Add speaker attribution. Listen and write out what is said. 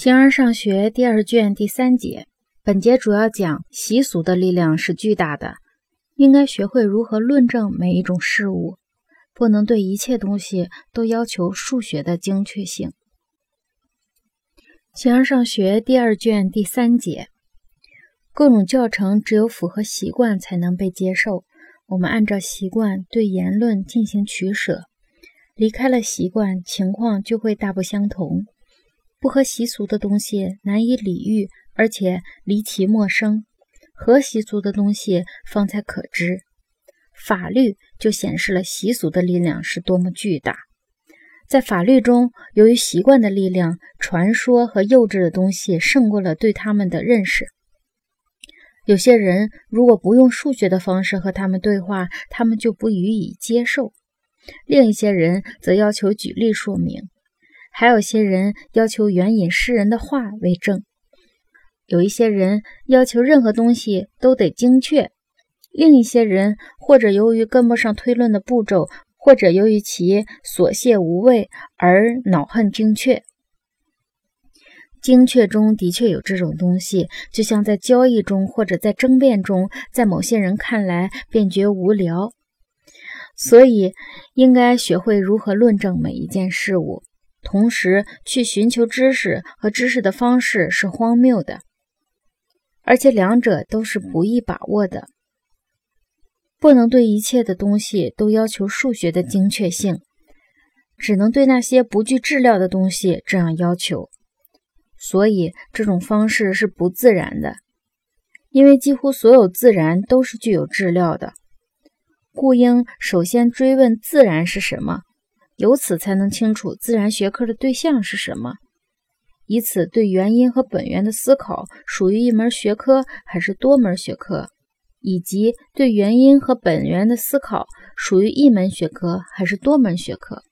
Speaker 1: 形而上学第二卷第三节，本节主要讲习俗的力量是巨大的，应该学会如何论证每一种事物，不能对一切东西都要求数学的精确性。形而上学第二卷第三节，各种教程只有符合习惯才能被接受，我们按照习惯对言论进行取舍，离开了习惯，情况就会大不相同。不合习俗的东西难以理喻，而且离奇陌生；合习俗的东西方才可知。法律就显示了习俗的力量是多么巨大。在法律中，由于习惯的力量，传说和幼稚的东西胜过了对他们的认识。有些人如果不用数学的方式和他们对话，他们就不予以接受；另一些人则要求举例说明。还有些人要求援引诗人的话为证，有一些人要求任何东西都得精确，另一些人或者由于跟不上推论的步骤，或者由于其琐屑无味而恼恨精确。精确中的确有这种东西，就像在交易中或者在争辩中，在某些人看来便觉无聊，所以应该学会如何论证每一件事物。同时，去寻求知识和知识的方式是荒谬的，而且两者都是不易把握的。不能对一切的东西都要求数学的精确性，只能对那些不具质料的东西这样要求。所以，这种方式是不自然的，因为几乎所有自然都是具有质料的，故应首先追问自然是什么。由此才能清楚自然学科的对象是什么，以此对原因和本源的思考属于一门学科还是多门学科，以及对原因和本源的思考属于一门学科还是多门学科。